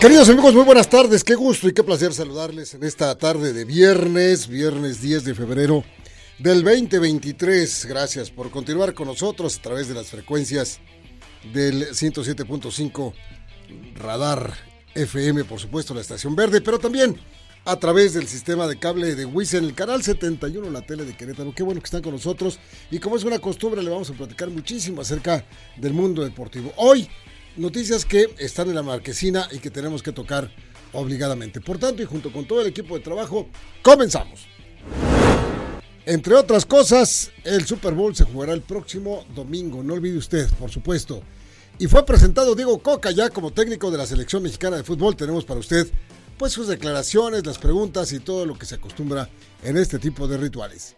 Queridos amigos, muy buenas tardes. Qué gusto y qué placer saludarles en esta tarde de viernes, viernes 10 de febrero del 2023. Gracias por continuar con nosotros a través de las frecuencias del 107.5 Radar FM, por supuesto, la estación verde, pero también a través del sistema de cable de WIS en el canal 71, la tele de Querétaro. Qué bueno que están con nosotros y como es una costumbre, le vamos a platicar muchísimo acerca del mundo deportivo. Hoy noticias que están en la marquesina y que tenemos que tocar obligadamente. Por tanto, y junto con todo el equipo de trabajo, comenzamos. Entre otras cosas, el Super Bowl se jugará el próximo domingo, no olvide usted, por supuesto. Y fue presentado Diego Coca ya como técnico de la selección mexicana de fútbol. Tenemos para usted pues sus declaraciones, las preguntas y todo lo que se acostumbra en este tipo de rituales.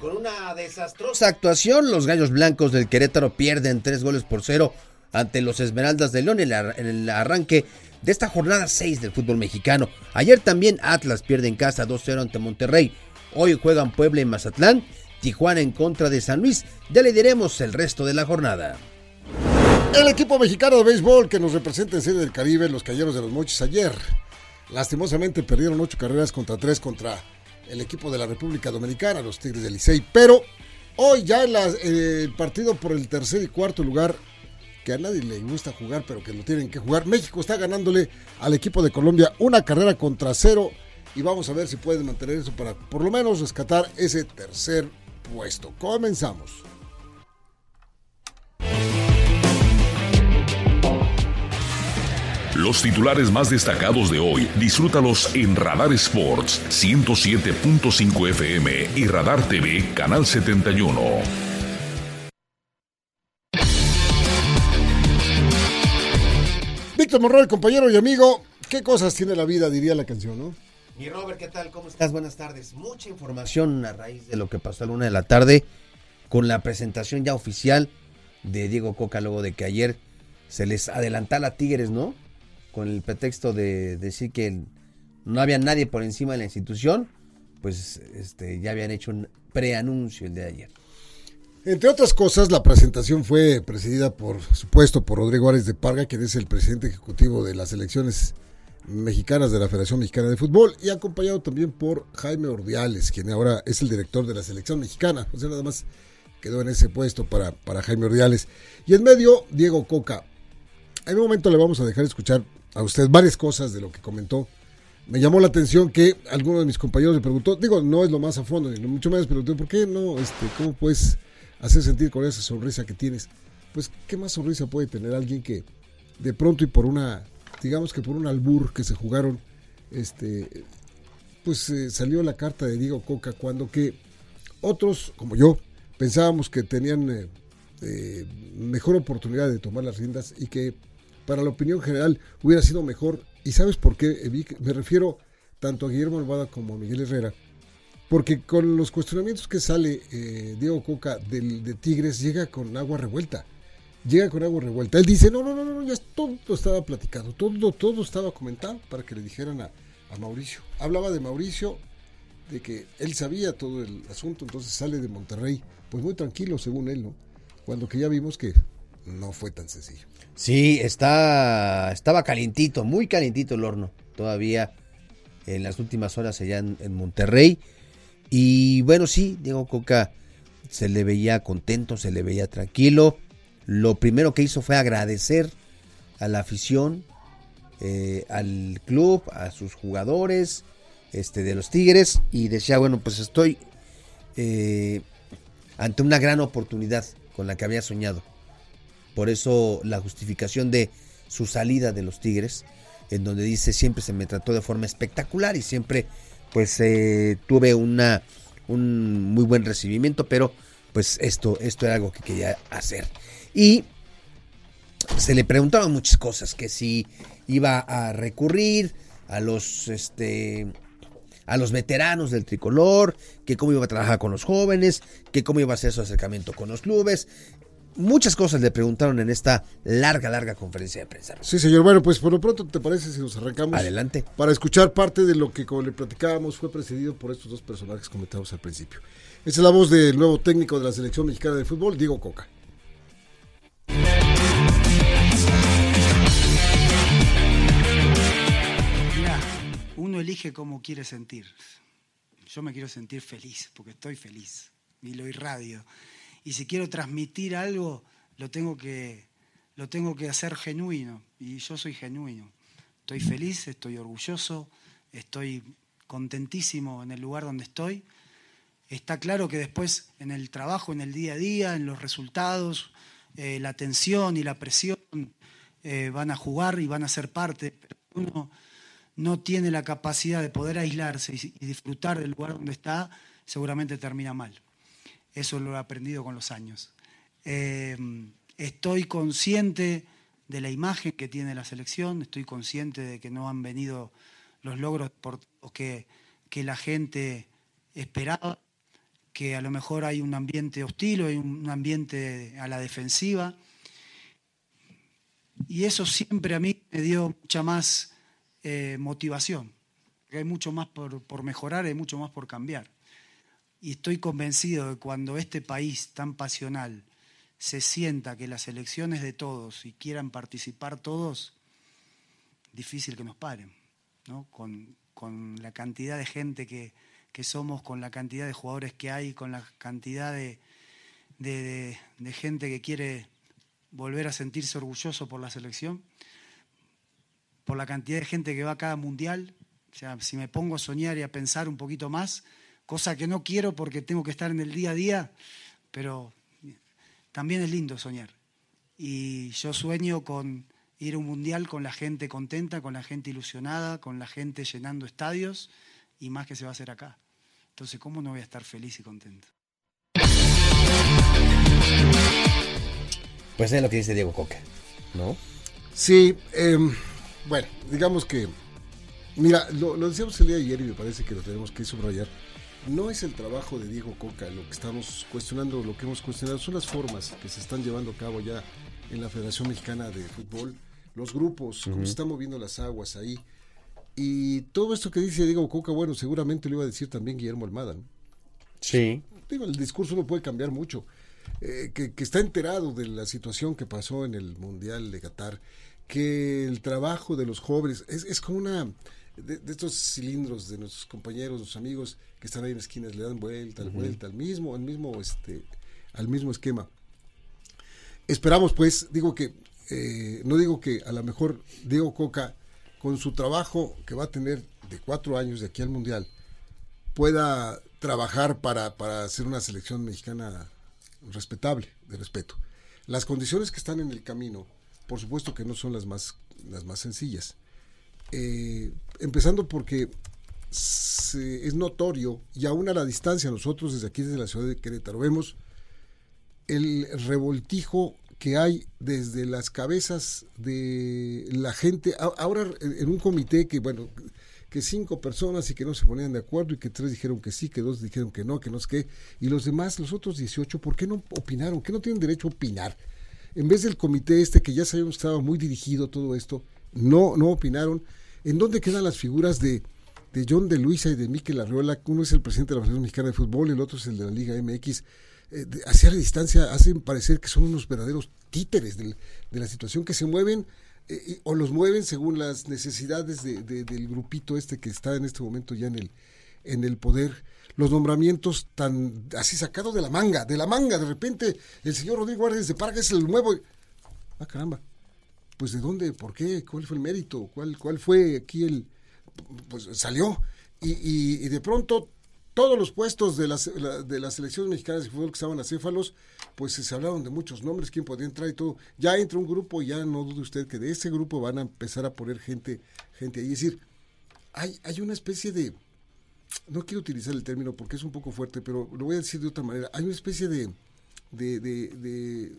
Con una desastrosa actuación, los Gallos Blancos del Querétaro pierden tres goles por cero ante los Esmeraldas de León en, el arranque de esta jornada 6 del fútbol mexicano. Ayer también Atlas pierde en casa 2-0 ante Monterrey. Hoy juegan Puebla y Mazatlán, Tijuana en contra de San Luis. Ya le diremos el resto de la jornada. El equipo mexicano de béisbol que nos representa en Serie del Caribe, los Cayeros de los Mochis, ayer lastimosamente perdieron ocho carreras contra tres contra el equipo de la República Dominicana, los Tigres del Licey. Pero hoy ya en el partido por el tercer y cuarto lugar que a nadie le gusta jugar, pero que lo tienen que jugar. México está ganándole al equipo de Colombia una carrera contra cero y vamos a ver si pueden mantener eso para por lo menos rescatar ese tercer puesto. Comenzamos. Los titulares más destacados de hoy, disfrútalos en Radar Sports 107.5 FM y Radar TV Canal 71. Víctor Monroy, compañero y amigo, ¿qué cosas tiene la vida? Diría la canción, ¿no? Mi Robert, ¿qué tal? ¿Cómo estás? Buenas tardes. Mucha información a raíz de lo que pasó a la una de la tarde con la presentación ya oficial de Diego Coca luego de que ayer se les adelantara a Tigres, ¿no? Con el pretexto de decir que no había nadie por encima de la institución, pues este, ya habían hecho un preanuncio el de ayer. Entre otras cosas, la presentación fue presidida, por supuesto, por Rodrigo Árez de Parga, quien es el presidente ejecutivo de las elecciones mexicanas de la Federación Mexicana de Fútbol, y acompañado también por Jaime Ordiales, quien ahora es el director de la selección mexicana. O sea, nada más quedó en ese puesto para, para Jaime Ordiales. Y en medio, Diego Coca. En un momento le vamos a dejar escuchar a usted varias cosas de lo que comentó. Me llamó la atención que alguno de mis compañeros le preguntó, digo, no es lo más a fondo, ni mucho menos, pero ¿por qué no? Este, ¿Cómo pues hacer sentir con esa sonrisa que tienes. Pues, ¿qué más sonrisa puede tener alguien que de pronto y por una, digamos que por un albur que se jugaron, este, pues eh, salió la carta de Diego Coca cuando que otros, como yo, pensábamos que tenían eh, eh, mejor oportunidad de tomar las riendas y que para la opinión general hubiera sido mejor. ¿Y sabes por qué? Me refiero tanto a Guillermo Alvada como a Miguel Herrera porque con los cuestionamientos que sale eh, Diego Coca del, de Tigres, llega con agua revuelta. Llega con agua revuelta. Él dice, no, no, no, no, ya todo estaba platicado, todo, todo estaba comentado para que le dijeran a, a Mauricio. Hablaba de Mauricio, de que él sabía todo el asunto, entonces sale de Monterrey, pues muy tranquilo según él, ¿no? Cuando que ya vimos que no fue tan sencillo. Sí, está, estaba calientito, muy calientito el horno, todavía en las últimas horas allá en Monterrey. Y bueno, sí, Diego Coca se le veía contento, se le veía tranquilo. Lo primero que hizo fue agradecer a la afición, eh, al club, a sus jugadores este, de los Tigres y decía, bueno, pues estoy eh, ante una gran oportunidad con la que había soñado. Por eso la justificación de su salida de los Tigres, en donde dice siempre se me trató de forma espectacular y siempre pues eh, tuve una, un muy buen recibimiento, pero pues esto, esto era algo que quería hacer. Y se le preguntaban muchas cosas, que si iba a recurrir a los este a los veteranos del tricolor, que cómo iba a trabajar con los jóvenes, que cómo iba a hacer su acercamiento con los clubes. Muchas cosas le preguntaron en esta larga, larga conferencia de prensa. Sí, señor. Bueno, pues por lo pronto, ¿te parece si nos arrancamos? Adelante. Para escuchar parte de lo que, como le platicábamos, fue precedido por estos dos personajes que comentamos al principio. Esa es la voz del nuevo técnico de la selección mexicana de fútbol, Diego Coca. uno elige cómo quiere sentir. Yo me quiero sentir feliz, porque estoy feliz y lo irradio. Y si quiero transmitir algo, lo tengo que, lo tengo que hacer genuino. Y yo soy genuino. Estoy feliz, estoy orgulloso, estoy contentísimo en el lugar donde estoy. Está claro que después en el trabajo, en el día a día, en los resultados, eh, la tensión y la presión eh, van a jugar y van a ser parte. Pero uno no tiene la capacidad de poder aislarse y, disfrutar del lugar donde está, seguramente termina mal. Eso lo he aprendido con los años. Eh, estoy consciente de la imagen que tiene la selección, estoy consciente de que no han venido los logros por, que, que la gente esperaba, que a lo mejor hay un ambiente hostil, hay un ambiente a la defensiva. Y eso siempre a mí me dio mucha más eh, motivación. Hay mucho más por, por mejorar, hay mucho más por cambiar. Y estoy convencido de que cuando este país tan pasional se sienta que las elecciones de todos y quieran participar todos, difícil que nos paren, ¿no? con, con la cantidad de gente que, que, somos, con la cantidad de jugadores que hay, con la cantidad de, de, de gente que quiere volver a sentirse orgulloso por la selección por la cantidad de gente que va a cada mundial. O sea, si me pongo a soñar y a pensar un poquito más, cosa que no quiero porque tengo que estar en el día a día, pero también es lindo soñar. Y yo sueño con ir a un mundial con la gente contenta, con la gente ilusionada, con la gente llenando estadios y más que se va a hacer acá. Entonces, ¿cómo no voy a estar feliz y contento? Pues es lo que dice Diego Coca, ¿no? Sí, eh, bueno, digamos que, mira, lo, decíamos el día de ayer y me parece que lo tenemos que subrayar. No es el trabajo de Diego Coca lo que estamos cuestionando, lo que hemos cuestionado, son las formas que se están llevando a cabo ya en la Federación Mexicana de Fútbol, los grupos, cómo se están moviendo las aguas ahí. Y todo esto que dice Diego Coca, bueno, seguramente lo iba a decir también Guillermo Almada. Sí. Digo, el discurso no puede cambiar mucho. Eh, que, que, está enterado de la situación que pasó en el Mundial de Qatar que el trabajo de los jóvenes es, es como una de, estos cilindros de nuestros compañeros, nuestros amigos que están ahí en esquinas, le dan vuelta, vuelta, al mismo, al mismo, este, al mismo esquema. Esperamos, pues, digo que, eh, no digo que a lo mejor Diego Coca, con su trabajo que va a tener de cuatro años de aquí al Mundial, pueda trabajar para, para hacer una selección mexicana respetable, de respeto. Las condiciones que están en el camino por supuesto que no son las más, las más sencillas. Eh, empezando porque es notorio, y aún a la distancia, nosotros desde aquí, desde la ciudad de Querétaro, vemos el revoltijo que hay desde las cabezas de la gente. Ahora en un comité que, bueno, que cinco personas y que no se ponían de acuerdo y que tres dijeron que sí, que dos dijeron que no, que no es qué, y los demás, los otros 18, ¿por qué no opinaron? ¿Qué no tienen derecho a opinar? en vez del comité este que ya sabíamos que estaba muy dirigido todo esto, no, no opinaron. ¿En dónde quedan las figuras de, de John de Luisa y de Miquel Arriola? Uno es el presidente de la Federación Mexicana de Fútbol el otro es el de la Liga MX. Eh, hacia la distancia hacen parecer que son unos verdaderos títeres de, la situación que se mueven eh, o los mueven según las necesidades del grupito este que está en este momento ya en el, en el poder los nombramientos tan así sacados de la manga, de la manga, de repente el señor Rodrigo Álvarez de Parga es el nuevo. Ah, caramba. Pues de dónde, por qué, cuál fue el mérito, cuál, cuál fue aquí el. Pues salió. Y, y, de pronto todos los puestos de las, de las selecciones mexicanas de fútbol que estaban acéfalos, pues se hablaron de muchos nombres, quién podía entrar y todo. Ya entra un grupo, ya no dude usted que de ese grupo van a empezar a poner gente, gente ahí. Es decir, hay, hay una especie de, no quiero utilizar el término porque es un poco fuerte, pero lo voy a decir de otra manera. Hay una especie de, de, de, de,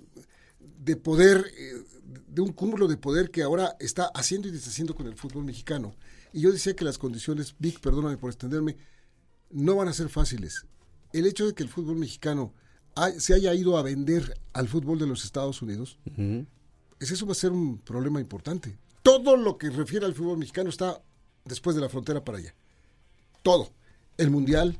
poder, eh, de un cúmulo de poder que ahora está haciendo y deshaciendo con el fútbol mexicano. Y yo decía que las condiciones, Vic, perdóname por extenderme, no van a ser fáciles. El hecho de que el fútbol mexicano se haya ido a vender al fútbol de los Estados Unidos, eso va a ser un problema importante. Todo lo que refiere al fútbol mexicano está después de la frontera para allá. Todo. El mundial,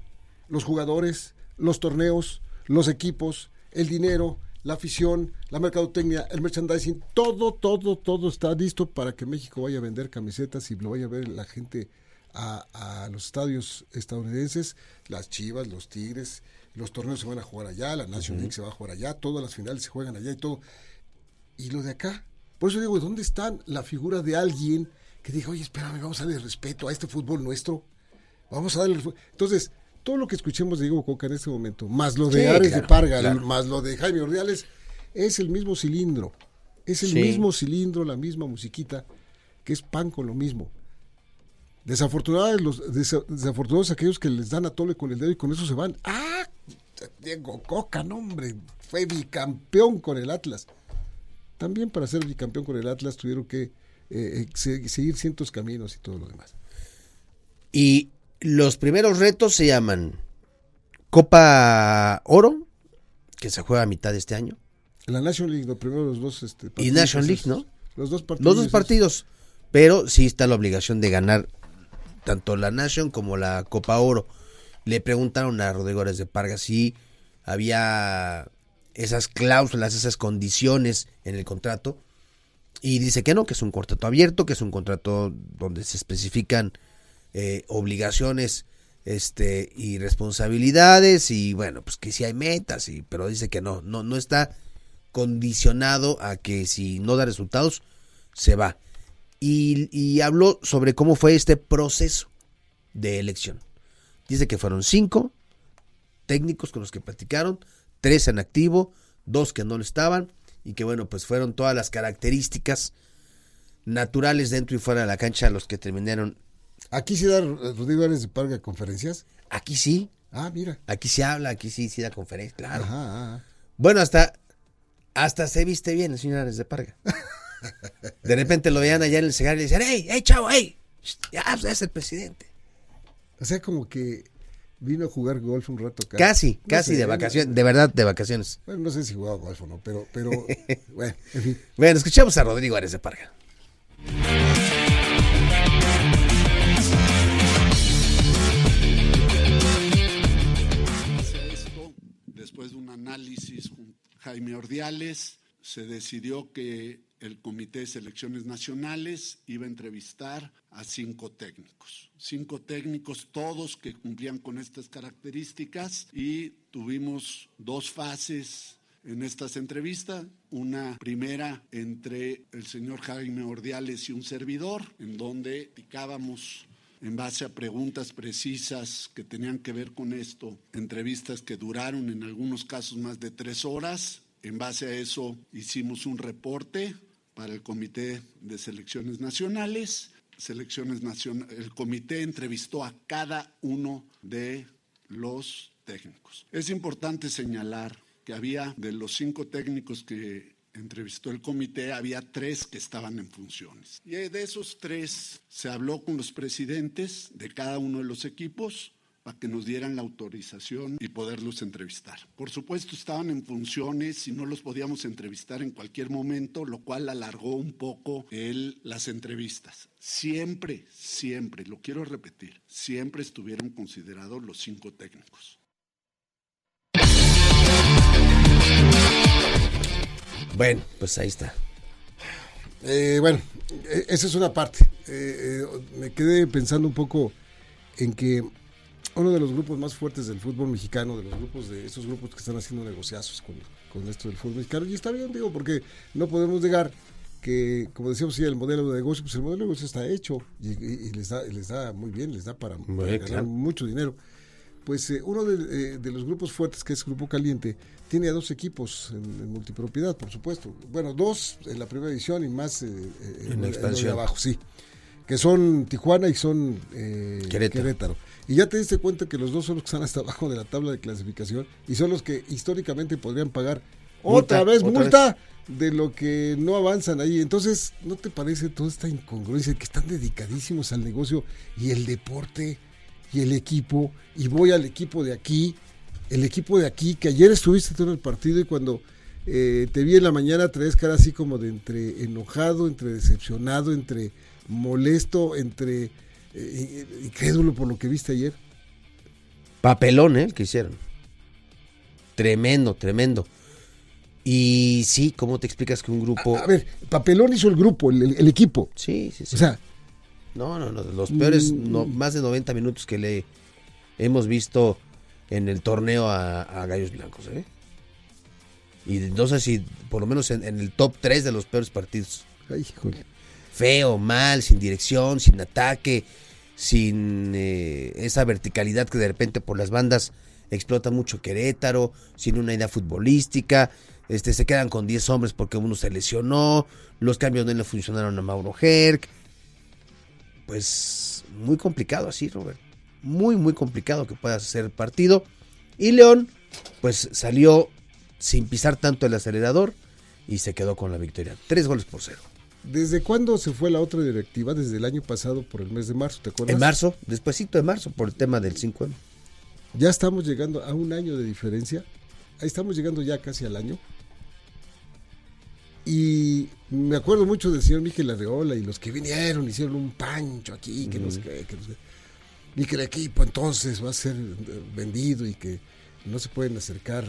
los jugadores, los torneos, los equipos, el dinero, la afición, la mercadotecnia, el merchandising, todo, todo, todo está listo para que México vaya a vender camisetas y lo vaya a ver la gente a, los estadios estadounidenses, las Chivas, los Tigres, los torneos se van a jugar allá, la National League se va a jugar allá, todas las finales se juegan allá y todo. Y lo de acá, por eso digo, ¿dónde está la figura de alguien que diga, oye, espérame, vamos a darle respeto a este fútbol nuestro? Vamos a darle... Entonces, todo lo que escuchemos de Diego Coca en este momento, más lo de Ares de Parga, más lo de Jaime Ordiales, es el mismo cilindro. Es el mismo cilindro, la misma musiquita, que es pan con lo mismo. Desafortunados, los, desafortunados aquellos que les dan a tole con el dedo y con eso se van. ¡Ah! Diego Coca, no hombre, fue bicampeón con el Atlas. También para ser bicampeón con el Atlas tuvieron que eh, eh, seguir cientos caminos y todo lo demás. Y los primeros retos se llaman Copa Oro, que se juega a mitad de este año. La National League, los primeros dos este, partidos. Y National League, ¿no? Los dos partidos. Los dos partidos. Pero sí está la obligación de ganar tanto la Nation como la Copa Oro. Le preguntaron a Rodrigo de Parga si había esas cláusulas, esas condiciones en el contrato. Y dice que no, que es un contrato abierto, que es un contrato donde se especifican eh, obligaciones este y responsabilidades y bueno pues que si hay metas y pero dice que no no no está condicionado a que si no da resultados se va. Y, y habló sobre cómo fue este proceso de elección. Dice que fueron cinco técnicos con los que platicaron tres en activo dos que no lo estaban y que bueno pues fueron todas las características naturales dentro y fuera de la cancha los que terminaron ¿Aquí sí da Rodrigo Ares de Parga conferencias? Aquí sí. Ah, mira. Aquí se habla, aquí sí, sí da conferencias, claro. Ajá, Bueno, hasta, hasta se viste bien el señor Ares de Parga. De repente lo veían allá en el cigarro y le decían, ¡Ey, hey, chavo, hey! Ya, pues, es el presidente. O sea, como que vino a jugar golf un rato acá. Casi, casi de vacaciones, de verdad, de vacaciones. Bueno, no sé si jugaba golf o no, pero, pero, bueno, en fin. Bueno, escuchamos a Rodrigo Ares de Parga. Análisis con Jaime Ordiales, se decidió que el Comité de Selecciones Nacionales iba a entrevistar a cinco técnicos. Cinco técnicos, todos que cumplían con estas características y tuvimos dos fases en estas entrevistas. Una primera entre el señor Jaime Ordiales y un servidor, en donde picábamos en base a preguntas precisas que tenían que ver con esto, entrevistas que duraron en algunos casos más de tres horas. En base a eso hicimos un reporte para el Comité de Selecciones Nacionales. Selecciones el comité entrevistó a cada uno de los técnicos. Es importante señalar que había de los cinco técnicos que entrevistó el comité, había tres que estaban en funciones. Y de esos tres se habló con los presidentes de cada uno de los equipos para que nos dieran la autorización y poderlos entrevistar. Por supuesto estaban en funciones y no los podíamos entrevistar en cualquier momento, lo cual alargó un poco el, las entrevistas. Siempre, siempre, lo quiero repetir, siempre estuvieron considerados los cinco técnicos. Bueno, pues ahí está. Eh, bueno, e, esa es una parte. Eh, eh, me quedé pensando un poco en que uno de los grupos más fuertes del fútbol mexicano, de los grupos de esos grupos que están haciendo negociazos con, con esto del fútbol mexicano, y está bien, digo, porque no podemos negar que, como decíamos, sí, el modelo de negocio, pues el modelo de negocio está hecho y, les, da, les da muy bien, les da para, ganar mucho dinero pues eh, uno eh, de, los grupos fuertes, que es Grupo Caliente, tiene a dos equipos en, multipropiedad, por supuesto. Bueno, dos en la primera edición y más eh, en, la expansión. abajo, sí. Que son Tijuana y son Querétaro. Y ya te diste cuenta que los dos son los que están hasta abajo de la tabla de clasificación y son los que históricamente podrían pagar otra vez multa de lo que no avanzan ahí. Entonces, ¿no te parece toda esta incongruencia que están dedicadísimos al negocio y el deporte y el equipo? Y voy al equipo de aquí, el equipo de aquí, que ayer estuviste todo el partido y cuando eh, te vi en la mañana traes cara así como de entre enojado, entre decepcionado, entre molesto, entre eh, incrédulo por lo que viste ayer. Papelón, ¿eh? El que hicieron. Tremendo, tremendo. Y sí, ¿cómo te explicas que un grupo... A, ver, papelón hizo el grupo, el, el, equipo. Sí, sí, sí. O sea... No, no, no, los peores no, más de 90 minutos que le hemos visto en el torneo a, a Gallos Blancos, ¿eh? Y no sé si por lo menos en, en el top 3 de los peores partidos. Ay. Feo, mal, sin dirección, sin ataque, sin eh, esa verticalidad que de repente por las bandas explota mucho Querétaro, sin una idea futbolística, este, se quedan con 10 hombres porque uno se lesionó, los cambios no le funcionaron a Mauro Herc. Pues muy complicado así, Robert. Muy, muy complicado que pueda hacer el partido. Y León, pues salió sin pisar tanto el acelerador y se quedó con la victoria. Tres goles por cero. ¿Desde cuándo se fue la otra directiva? Desde el año pasado, por el mes de marzo, ¿te acuerdas? En marzo, despuésito de marzo, por el tema del 5M. Ya estamos llegando a un año de diferencia. Ahí estamos llegando ya casi al año. Y me acuerdo mucho del señor Miquel Arreola y los que vinieron, hicieron un pancho aquí, que, no sé qué, que no sé Y que el equipo entonces va a ser vendido y que no se pueden acercar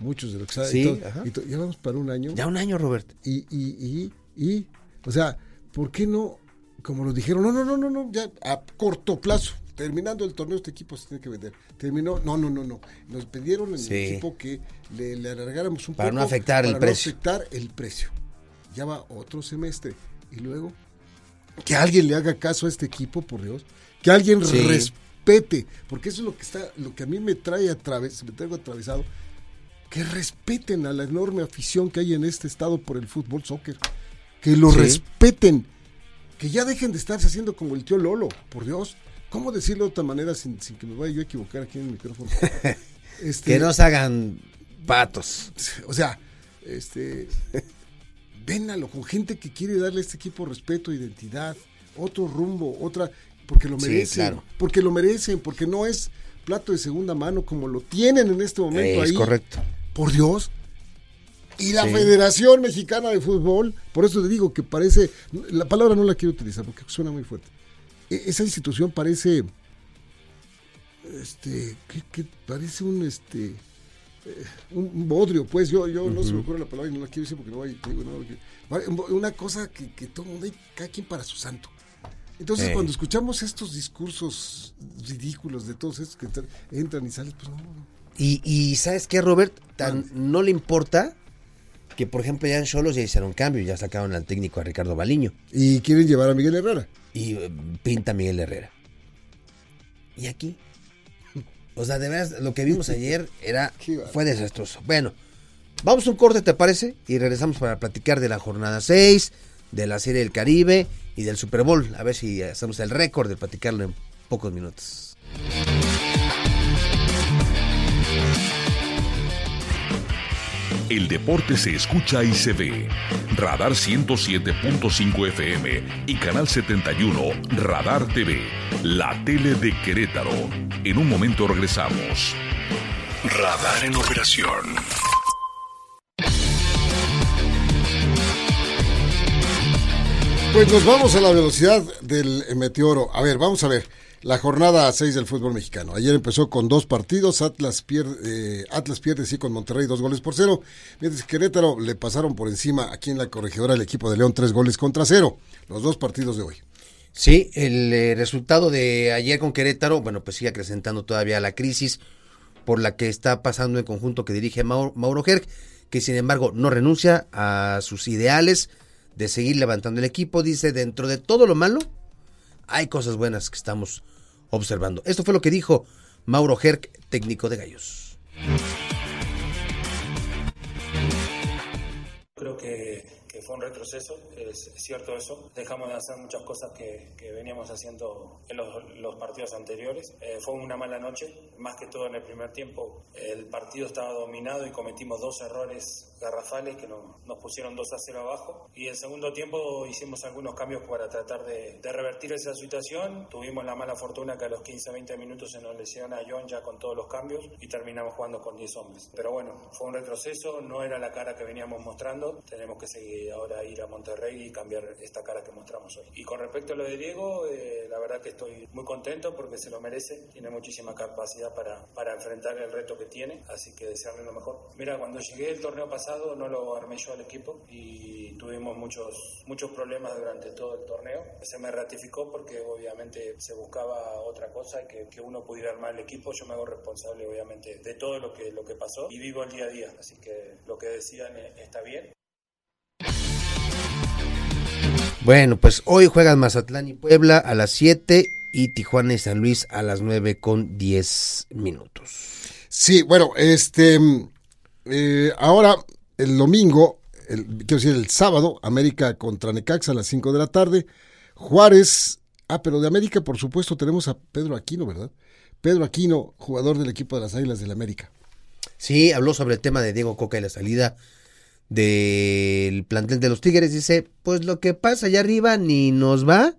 muchos de los que saben. Sí, y todo. ajá. Y to- ya vamos para un año. Ya un año, Robert. Y, y, y, y, o sea, ¿por qué no, como lo dijeron, no, no, no, no, no, ya a corto plazo, terminando el torneo, este equipo se tiene que vender. Terminó, no, no, no, no. Nos pidieron en Sí. el equipo que le, le alargáramos un Para poco. no afectar el para precio. No afectar el precio. Ya va otro semestre. Y luego, que alguien le haga caso a este equipo, por Dios. Que alguien Sí. respete. Porque eso es lo que está, lo que a mí me trae a través, me traigo atravesado. Que respeten a la enorme afición que hay en este estado por el fútbol soccer. Que lo Sí. respeten. Que ya dejen de estarse haciendo como el tío Lolo, por Dios. ¿Cómo decirlo de otra manera sin, sin que me vaya yo a equivocar aquí en el micrófono? Este, Que no se hagan patos. o sea, este, vénalo con gente que quiere darle a este equipo respeto, identidad, otro rumbo, otra, porque lo Sí, merecen, claro. porque lo merecen, porque no es plato de segunda mano como lo tienen en este momento Es ahí. correcto. Por Dios. Y la Sí. Federación Mexicana de Fútbol, por eso te digo que parece, la palabra no la quiero utilizar porque suena muy fuerte. E- Esa institución parece, este, que, que parece un, este, eh, un, bodrio, pues yo, yo no se me ocurre la palabra y no la quiero decir porque no te digo, no, una cosa que, que todo el mundo, hay cada quien para su santo. Entonces, cuando escuchamos estos discursos ridículos de todos estos que entran, entran y salen, pues no, no. Y, y ¿sabes qué, Robert? Tan, no le importa que, por ejemplo, ya en Cholos ya hicieron cambio, ya sacaron al técnico a Ricardo Baliño Y quieren llevar a Miguel Herrera. y eh, pinta a Miguel Herrera. ¿Y aquí? O sea, de veras, lo que vimos ayer era fue desastroso. Bueno, vamos a un corte, ¿te parece? Y regresamos para platicar de la jornada 6, de la Serie del Caribe y del Super Bowl. A ver si hacemos el récord de platicarlo en pocos minutos. El deporte se escucha y se ve. Radar 107.5 FM y Canal 71 Radar TV. La tele de Querétaro. En un momento regresamos. Radar en operación. Pues nos vamos a la velocidad del meteoro. A ver, vamos a ver. La jornada 6 del fútbol mexicano. Ayer empezó con dos partidos. Atlas pierde, eh, Atlas pierde sí con Monterrey dos goles por cero. Mientras que Querétaro le pasaron por encima aquí en la corregidora el equipo de León tres goles contra cero. Los dos partidos de hoy. Sí, el eh, resultado de ayer con Querétaro, bueno, pues sigue acrecentando todavía la crisis por la que está pasando el conjunto que dirige Mauro, Mauro que sin embargo no renuncia a sus ideales de seguir levantando el equipo. Dice, dentro de todo lo malo, hay cosas buenas que estamos observando. Esto fue lo que dijo Mauro Herc, técnico de Gallos. Creo que, fue un retroceso, es, cierto eso. Dejamos de hacer muchas cosas que, veníamos haciendo en los, los partidos anteriores. Eh, fue una mala noche, más que todo en el primer tiempo. El partido estaba dominado y cometimos dos errores garrafales que nos, nos pusieron 2 a 0 abajo. Y en segundo tiempo hicimos algunos cambios para tratar de, de, revertir esa situación. Tuvimos la mala fortuna que a los 15-20 minutos se nos lesiona John ya con todos los cambios y terminamos jugando con 10 hombres. Pero bueno, fue un retroceso, no era la cara que veníamos mostrando. Tenemos que seguir ahora ir a Monterrey y cambiar esta cara que mostramos hoy. Y con respecto a lo de Diego, eh, la verdad que estoy muy contento porque se lo merece. Tiene muchísima capacidad para, para enfrentar el reto que tiene, así que desearle lo mejor. Mira, cuando llegué el torneo pasado, no lo armé yo al equipo y tuvimos muchos, muchos problemas durante todo el torneo. Se me ratificó porque obviamente se buscaba otra cosa y que, que uno pudiera armar el equipo. Yo me hago responsable obviamente de todo lo que, lo que pasó y vivo el día a día. Así que lo que decían está bien. Bueno, pues hoy juegan Mazatlán y Puebla a las 7 y Tijuana y San Luis a las 9 con 10 minutos. Sí, bueno, este eh, ahora el domingo, quiero decir el sábado, América contra Necaxa a las 5 de la tarde. Juárez, ah, pero de América por supuesto tenemos a Pedro Aquino, ¿verdad? Pedro Aquino, jugador del equipo de las Águilas del América. Sí, habló sobre el tema de Diego Coca y la salida del plantel de los Tigres. Dice, pues lo que pasa allá arriba ni nos va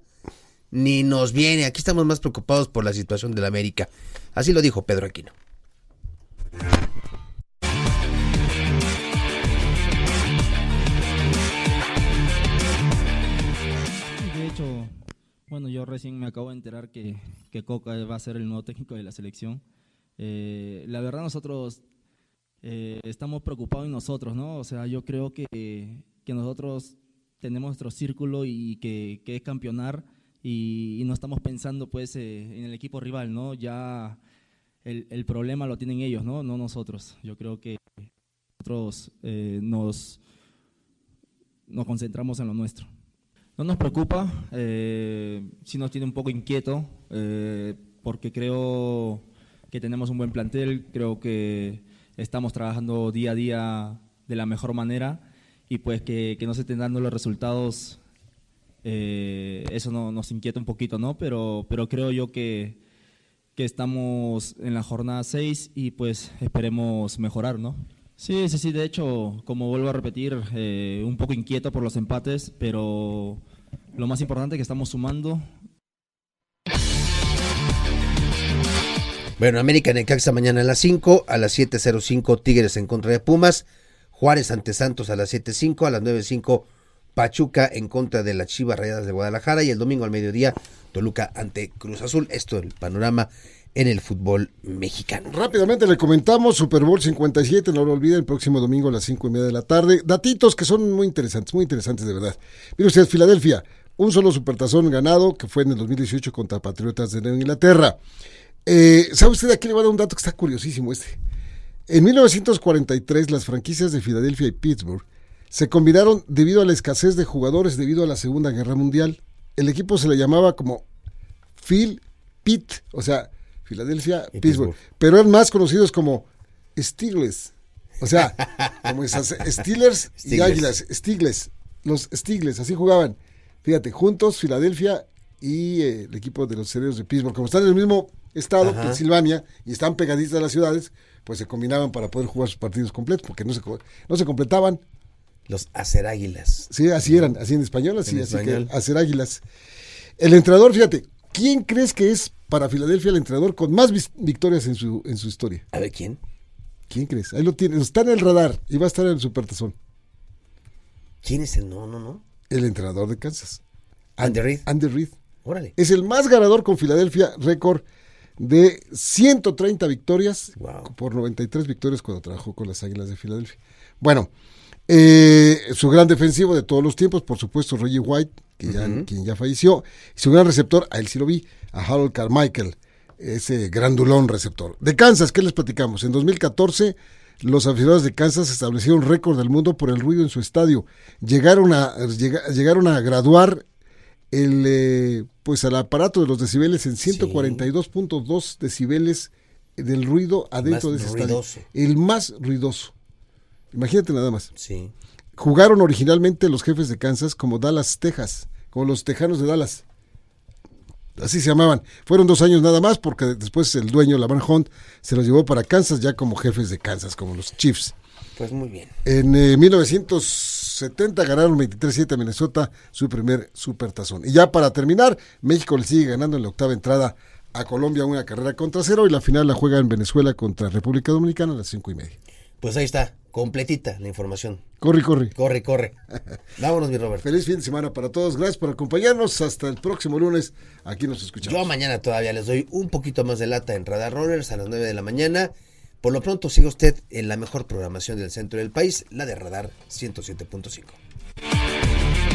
ni nos viene. Aquí estamos más preocupados por la situación del América. Así lo dijo Pedro Aquino. Bueno, yo recién me acabo de enterar que, que Coca va a ser el nuevo técnico de la selección. Eh, la verdad nosotros eh, estamos preocupados en nosotros, ¿no? O sea, yo creo que, que nosotros tenemos nuestro círculo y que, que es campeonar y, no estamos pensando pues eh, en el equipo rival, ¿no? Ya el, el, problema lo tienen ellos, ¿no? No nosotros. Yo creo que nosotros nos, nos concentramos en lo nuestro. No nos preocupa, eh, sí nos tiene un poco inquieto, eh, porque creo que tenemos un buen plantel, creo que estamos trabajando día a día de la mejor manera y pues que, no se estén dando los resultados, eh, eso no, nos inquieta un poquito, ¿no? Pero, pero creo yo que, que estamos en la jornada 6 y pues esperemos mejorar, ¿no? Sí, sí, sí, de hecho, como vuelvo a repetir, eh, un poco inquieto por los empates, pero lo más importante es que estamos sumando. Bueno, América Necaxa mañana a las 5, a las 7.05 Tigres en contra de Pumas, Juárez ante Santos a las 7.05, a las 9.05 Pachuca en contra de las Chivas Rayadas de Guadalajara y el domingo al mediodía Toluca ante Cruz Azul. Esto es el panorama en el fútbol mexicano. Rápidamente le comentamos, Super Bowl 57, no lo olviden, el próximo domingo a las 5 y media de la tarde. Datitos que son muy interesantes, muy interesantes de verdad. Mire usted, Filadelfia, un solo supertazón ganado, que fue en el 2018 contra Patriotas de Inglaterra. Eh, ¿Sabe usted aquí le va a dar un dato que está curiosísimo este? En 1943 las franquicias de Filadelfia y Pittsburgh se combinaron debido a la escasez de jugadores debido a la Segunda Guerra Mundial. El equipo se le llamaba como Phil Pitt, o sea, Filadelfia, Pittsburgh. Pero eran más conocidos como Steelers. O sea, como esas Steelers y Águilas. Steelers. Los Steelers, así jugaban. Fíjate, juntos Filadelfia y eh, el equipo de los cereos de Pittsburgh. Como están en el mismo estado, Pensilvania, y están pegaditas a las ciudades, pues se combinaban para poder jugar sus partidos completos, porque no se, no se completaban. Los hacer águilas. Sí, así eran, así en español, así, así que hacer águilas. El entrenador, fíjate, ¿quién crees que es para Filadelfia el entrenador con más victorias en su, en su historia. A ver, ¿quién? ¿Quién crees? Ahí lo tiene, está en el radar y va a estar en el supertazón. ¿Quién es el no, no, no? El entrenador de Kansas. Andy Reid. Andy Reid. Órale. Es el más ganador con Filadelfia, récord de 130 victorias por 93 victorias cuando trabajó con las Águilas de Filadelfia. Bueno, eh, su gran defensivo de todos los tiempos, por supuesto, Reggie White, que ya, quien ya falleció. Su gran receptor, a él sí lo vi, a Harold Carmichael, ese grandulón receptor. De Kansas, ¿qué les platicamos? En 2014, los aficionados de Kansas establecieron récord del mundo por el ruido en su estadio. Llegaron a, llegaron a graduar el, eh, pues al aparato de los decibeles en 142.2 decibeles del ruido adentro de ese estadio. El más ruidoso. Imagínate nada más. Sí. jugaron originalmente los jefes de Kansas como Dallas, Texas, como los tejanos de Dallas. Así se llamaban. Fueron dos años nada más porque después el dueño, Lamar Hunt, se los llevó para Kansas ya como jefes de Kansas, como los Chiefs. Pues muy bien. En eh, 1970 ganaron 23-7 a Minnesota su primer supertazón. Y ya para terminar, México le sigue ganando en la octava entrada a Colombia una carrera contra cero y la final la juega en Venezuela contra República Dominicana a las cinco y media. Pues ahí está, completita la información. Corre, corre. Corre, corre. Vámonos, mi Robert. Feliz fin de semana para todos. Gracias por acompañarnos. Hasta el próximo lunes. Aquí nos escuchamos. Yo mañana todavía les doy un poquito más de lata en Radar Rollers a las 9 de la mañana. Por lo pronto, siga usted en la mejor programación del centro del país, la de Radar 107.5.